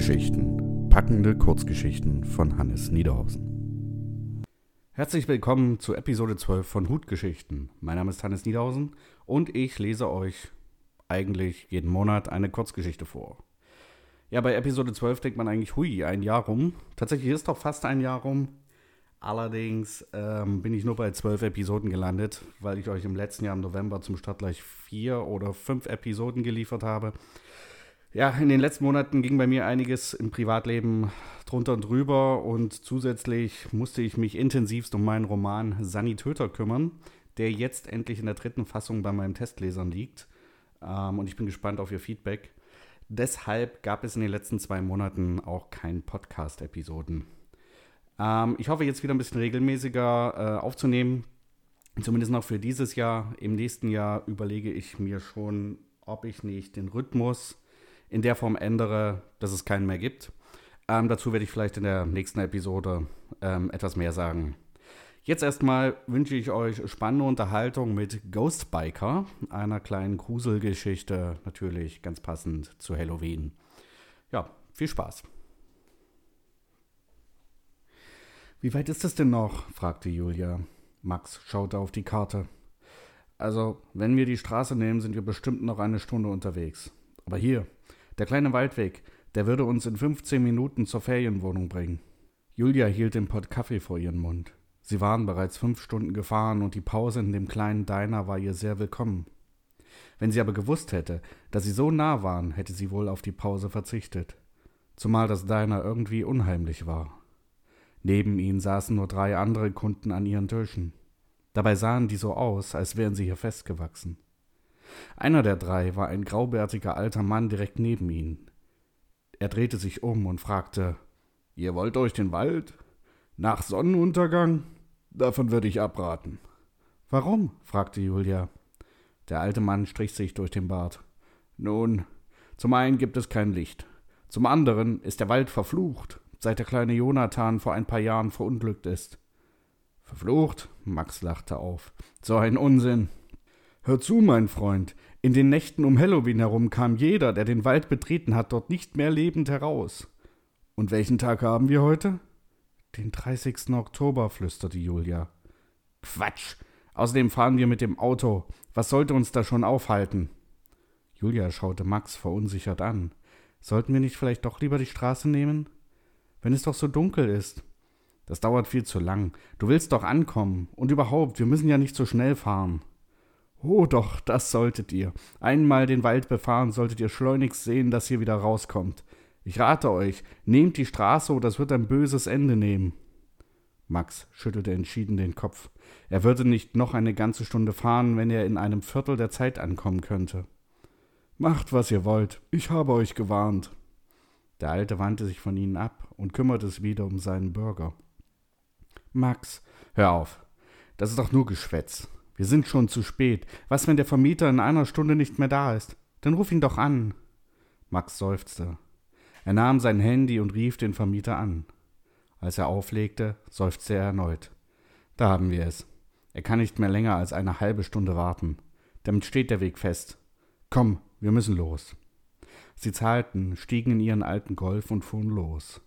Hutgeschichten. Packende Kurzgeschichten von Hannes Niederhausen. Herzlich willkommen zu Episode 12 von Hutgeschichten. Mein Name ist Hannes Niederhausen und ich lese euch eigentlich jeden Monat eine Kurzgeschichte vor. Ja, bei Episode 12 denkt man eigentlich, hui, ein Jahr rum. Tatsächlich ist doch fast ein Jahr rum. Allerdings ähm, bin ich nur bei zwölf Episoden gelandet, weil ich euch im letzten Jahr im November zum Start gleich vier oder fünf Episoden geliefert habe. Ja, in den letzten Monaten ging bei mir einiges im Privatleben drunter und drüber und zusätzlich musste ich mich intensivst um meinen Roman Sanitöter kümmern, der jetzt endlich in der dritten Fassung bei meinen Testlesern liegt. Ähm, und ich bin gespannt auf ihr Feedback. Deshalb gab es in den letzten zwei Monaten auch keine Podcast-Episoden. Ähm, ich hoffe jetzt wieder ein bisschen regelmäßiger äh, aufzunehmen. Zumindest noch für dieses Jahr. Im nächsten Jahr überlege ich mir schon, ob ich nicht den Rhythmus in der Form ändere, dass es keinen mehr gibt. Ähm, dazu werde ich vielleicht in der nächsten Episode ähm, etwas mehr sagen. Jetzt erstmal wünsche ich euch spannende Unterhaltung mit Ghost Biker, einer kleinen Gruselgeschichte, natürlich ganz passend zu Halloween. Ja, viel Spaß. Wie weit ist es denn noch? fragte Julia. Max schaute auf die Karte. Also, wenn wir die Straße nehmen, sind wir bestimmt noch eine Stunde unterwegs. Aber hier, der kleine Waldweg, der würde uns in 15 Minuten zur Ferienwohnung bringen. Julia hielt den Pott Kaffee vor ihren Mund. Sie waren bereits fünf Stunden gefahren und die Pause in dem kleinen Diner war ihr sehr willkommen. Wenn sie aber gewusst hätte, dass sie so nah waren, hätte sie wohl auf die Pause verzichtet. Zumal das Diner irgendwie unheimlich war. Neben ihnen saßen nur drei andere Kunden an ihren Tischen. Dabei sahen die so aus, als wären sie hier festgewachsen. Einer der drei war ein graubärtiger alter Mann direkt neben ihnen. Er drehte sich um und fragte Ihr wollt euch den Wald? Nach Sonnenuntergang? Davon würde ich abraten. Warum? fragte Julia. Der alte Mann strich sich durch den Bart. Nun, zum einen gibt es kein Licht. Zum anderen ist der Wald verflucht, seit der kleine Jonathan vor ein paar Jahren verunglückt ist. Verflucht? Max lachte auf. So ein Unsinn. Hör zu, mein Freund. In den Nächten um Halloween herum kam jeder, der den Wald betreten hat, dort nicht mehr lebend heraus. Und welchen Tag haben wir heute? Den 30. Oktober, flüsterte Julia. Quatsch. Außerdem fahren wir mit dem Auto. Was sollte uns da schon aufhalten? Julia schaute Max verunsichert an. Sollten wir nicht vielleicht doch lieber die Straße nehmen? Wenn es doch so dunkel ist. Das dauert viel zu lang. Du willst doch ankommen. Und überhaupt, wir müssen ja nicht so schnell fahren. Oh doch, das solltet ihr. Einmal den Wald befahren, solltet ihr schleunigst sehen, dass ihr wieder rauskommt. Ich rate euch, nehmt die Straße oder es wird ein böses Ende nehmen. Max schüttelte entschieden den Kopf. Er würde nicht noch eine ganze Stunde fahren, wenn er in einem Viertel der Zeit ankommen könnte. Macht, was ihr wollt, ich habe euch gewarnt. Der Alte wandte sich von ihnen ab und kümmerte sich wieder um seinen Bürger. Max, hör auf. Das ist doch nur Geschwätz. Wir sind schon zu spät. Was, wenn der Vermieter in einer Stunde nicht mehr da ist? Dann ruf ihn doch an. Max seufzte. Er nahm sein Handy und rief den Vermieter an. Als er auflegte, seufzte er erneut. Da haben wir es. Er kann nicht mehr länger als eine halbe Stunde warten. Damit steht der Weg fest. Komm, wir müssen los. Sie zahlten, stiegen in ihren alten Golf und fuhren los.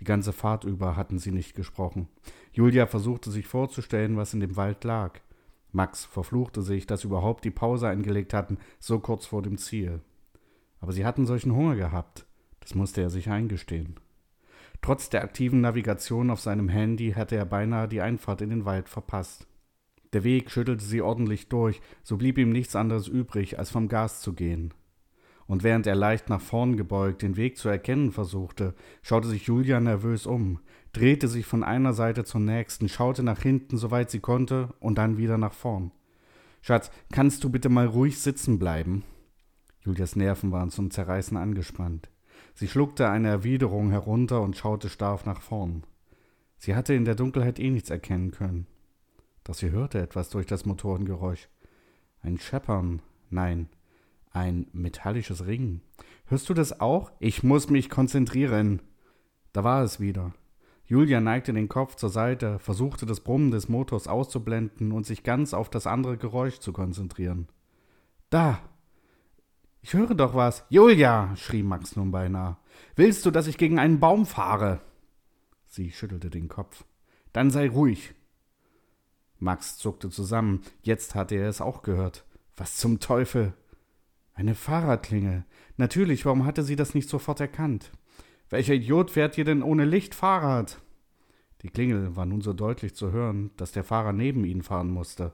Die ganze Fahrt über hatten sie nicht gesprochen. Julia versuchte sich vorzustellen, was in dem Wald lag. Max verfluchte sich, dass sie überhaupt die Pause eingelegt hatten, so kurz vor dem Ziel. Aber sie hatten solchen Hunger gehabt. Das musste er sich eingestehen. Trotz der aktiven Navigation auf seinem Handy hatte er beinahe die Einfahrt in den Wald verpasst. Der Weg schüttelte sie ordentlich durch, so blieb ihm nichts anderes übrig, als vom Gas zu gehen. Und während er leicht nach vorn gebeugt den Weg zu erkennen versuchte, schaute sich Julia nervös um drehte sich von einer Seite zur nächsten, schaute nach hinten, soweit sie konnte, und dann wieder nach vorn. Schatz, kannst du bitte mal ruhig sitzen bleiben? Julias Nerven waren zum Zerreißen angespannt. Sie schluckte eine Erwiderung herunter und schaute starr nach vorn. Sie hatte in der Dunkelheit eh nichts erkennen können. Doch sie hörte etwas durch das Motorengeräusch. Ein Scheppern, nein, ein metallisches Ringen. Hörst du das auch? Ich muss mich konzentrieren. Da war es wieder. Julia neigte den Kopf zur Seite, versuchte das Brummen des Motors auszublenden und sich ganz auf das andere Geräusch zu konzentrieren. Da! Ich höre doch was. Julia, schrie Max nun beinahe. Willst du, dass ich gegen einen Baum fahre? Sie schüttelte den Kopf. Dann sei ruhig. Max zuckte zusammen. Jetzt hatte er es auch gehört. Was zum Teufel? Eine Fahrradklingel. Natürlich, warum hatte sie das nicht sofort erkannt? Welcher Idiot fährt hier denn ohne Licht Fahrrad? Die Klingel war nun so deutlich zu hören, dass der Fahrer neben ihnen fahren musste.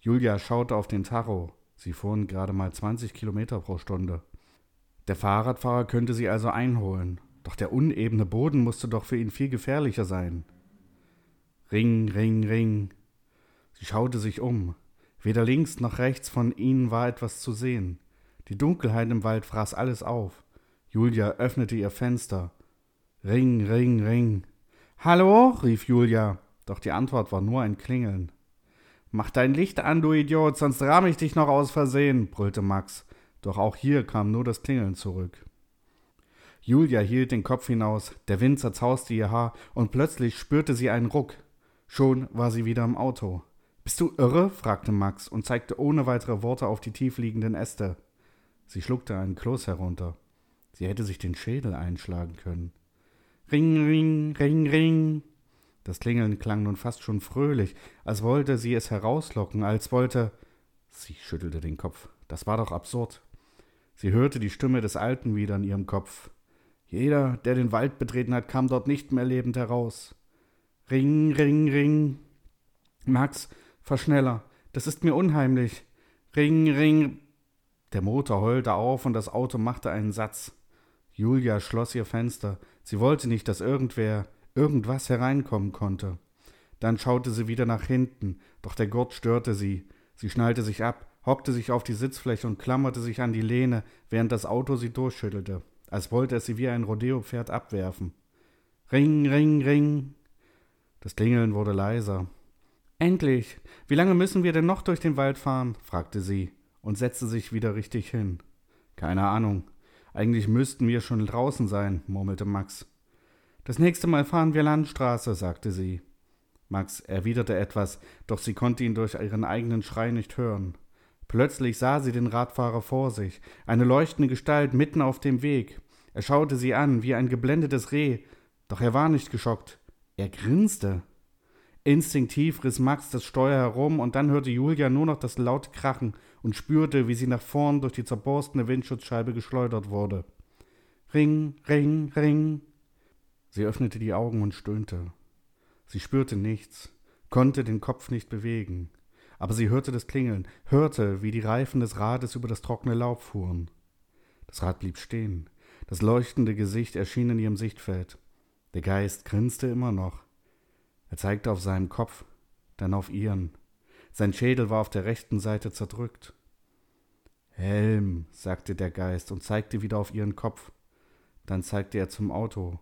Julia schaute auf den Tacho. Sie fuhren gerade mal 20 Kilometer pro Stunde. Der Fahrradfahrer könnte sie also einholen, doch der unebene Boden musste doch für ihn viel gefährlicher sein. Ring, ring, ring. Sie schaute sich um. Weder links noch rechts von ihnen war etwas zu sehen. Die Dunkelheit im Wald fraß alles auf. Julia öffnete ihr Fenster. Ring, ring, ring. Hallo? rief Julia, doch die Antwort war nur ein Klingeln. Mach dein Licht an, du Idiot, sonst rahm ich dich noch aus Versehen, brüllte Max, doch auch hier kam nur das Klingeln zurück. Julia hielt den Kopf hinaus, der Wind zerzauste ihr Haar, und plötzlich spürte sie einen Ruck. Schon war sie wieder im Auto. Bist du irre? fragte Max und zeigte ohne weitere Worte auf die tiefliegenden Äste. Sie schluckte einen Kloß herunter. Sie hätte sich den Schädel einschlagen können. Ring, ring, ring, ring. Das Klingeln klang nun fast schon fröhlich, als wollte sie es herauslocken, als wollte. Sie schüttelte den Kopf. Das war doch absurd. Sie hörte die Stimme des Alten wieder in ihrem Kopf. Jeder, der den Wald betreten hat, kam dort nicht mehr lebend heraus. Ring, ring, ring. Max, fahr schneller. Das ist mir unheimlich. Ring, ring. Der Motor heulte auf und das Auto machte einen Satz. Julia schloss ihr Fenster. Sie wollte nicht, dass irgendwer, irgendwas hereinkommen konnte. Dann schaute sie wieder nach hinten, doch der Gurt störte sie. Sie schnallte sich ab, hockte sich auf die Sitzfläche und klammerte sich an die Lehne, während das Auto sie durchschüttelte, als wollte es sie wie ein Rodeopferd abwerfen. Ring, ring, ring. Das Klingeln wurde leiser. Endlich. Wie lange müssen wir denn noch durch den Wald fahren? fragte sie und setzte sich wieder richtig hin. Keine Ahnung. Eigentlich müssten wir schon draußen sein, murmelte Max. Das nächste Mal fahren wir Landstraße, sagte sie. Max erwiderte etwas, doch sie konnte ihn durch ihren eigenen Schrei nicht hören. Plötzlich sah sie den Radfahrer vor sich, eine leuchtende Gestalt mitten auf dem Weg. Er schaute sie an wie ein geblendetes Reh, doch er war nicht geschockt. Er grinste. Instinktiv riss Max das Steuer herum und dann hörte Julia nur noch das laute Krachen und spürte, wie sie nach vorn durch die zerborstene Windschutzscheibe geschleudert wurde. Ring, ring, ring. Sie öffnete die Augen und stöhnte. Sie spürte nichts, konnte den Kopf nicht bewegen, aber sie hörte das Klingeln, hörte, wie die Reifen des Rades über das trockene Laub fuhren. Das Rad blieb stehen, das leuchtende Gesicht erschien in ihrem Sichtfeld. Der Geist grinste immer noch. Er zeigte auf seinen Kopf, dann auf ihren. Sein Schädel war auf der rechten Seite zerdrückt. Helm, sagte der Geist und zeigte wieder auf ihren Kopf. Dann zeigte er zum Auto.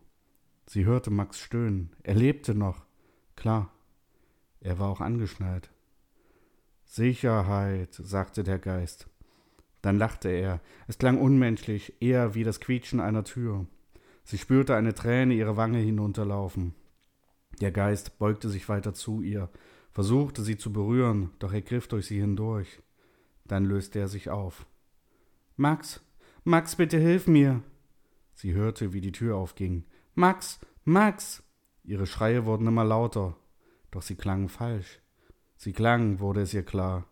Sie hörte Max stöhnen. Er lebte noch. Klar. Er war auch angeschnallt. Sicherheit, sagte der Geist. Dann lachte er. Es klang unmenschlich, eher wie das Quietschen einer Tür. Sie spürte eine Träne ihre Wange hinunterlaufen. Der Geist beugte sich weiter zu ihr, versuchte sie zu berühren, doch er griff durch sie hindurch. Dann löste er sich auf. Max, Max, bitte hilf mir. Sie hörte, wie die Tür aufging. Max, Max. Ihre Schreie wurden immer lauter, doch sie klangen falsch. Sie klangen, wurde es ihr klar,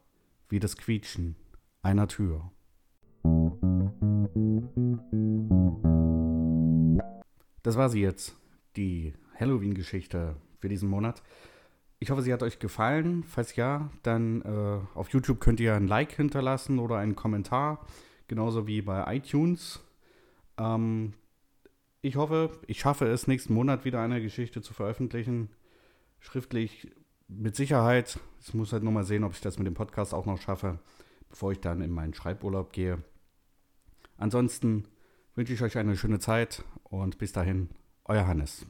wie das Quietschen einer Tür. Das war sie jetzt, die Halloween-Geschichte für diesen Monat. Ich hoffe, sie hat euch gefallen. Falls ja, dann äh, auf YouTube könnt ihr ein Like hinterlassen oder einen Kommentar, genauso wie bei iTunes. Ähm, ich hoffe, ich schaffe es, nächsten Monat wieder eine Geschichte zu veröffentlichen. Schriftlich mit Sicherheit. Ich muss halt nur mal sehen, ob ich das mit dem Podcast auch noch schaffe, bevor ich dann in meinen Schreiburlaub gehe. Ansonsten wünsche ich euch eine schöne Zeit und bis dahin, euer Hannes.